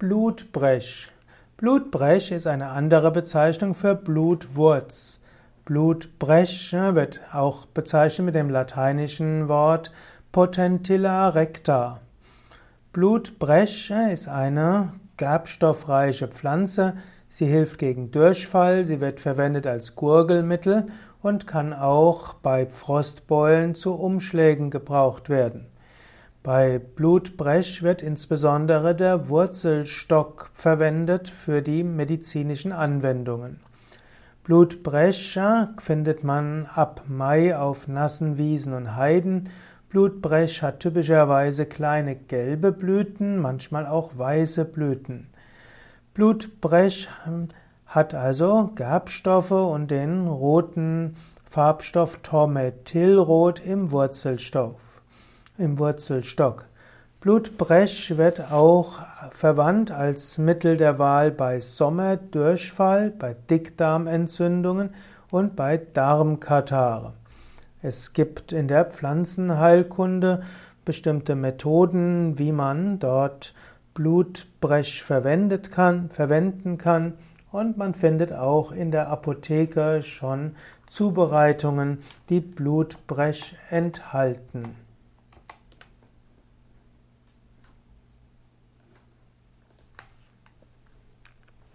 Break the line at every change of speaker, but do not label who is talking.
Blutbrech. Blutbrech ist eine andere Bezeichnung für Blutwurz. Blutbrech wird auch bezeichnet mit dem lateinischen Wort Potentilla recta. Blutbrech ist eine gerbstoffreiche Pflanze. Sie hilft gegen Durchfall, sie wird verwendet als Gurgelmittel und kann auch bei Frostbeulen zu Umschlägen gebraucht werden. Bei Blutbrech wird insbesondere der Wurzelstock verwendet für die medizinischen Anwendungen. Blutbrecher findet man ab Mai auf nassen Wiesen und Heiden. Blutbrech hat typischerweise kleine gelbe Blüten, manchmal auch weiße Blüten. Blutbrech hat also Gerbstoffe und den roten Farbstoff Tormethylrot im Wurzelstoff im Wurzelstock. Blutbrech wird auch verwandt als Mittel der Wahl bei Sommerdurchfall, bei Dickdarmentzündungen und bei Darmkatarrh. Es gibt in der Pflanzenheilkunde bestimmte Methoden, wie man dort Blutbrech verwendet kann, verwenden kann und man findet auch in der Apotheke schon Zubereitungen, die Blutbrech enthalten.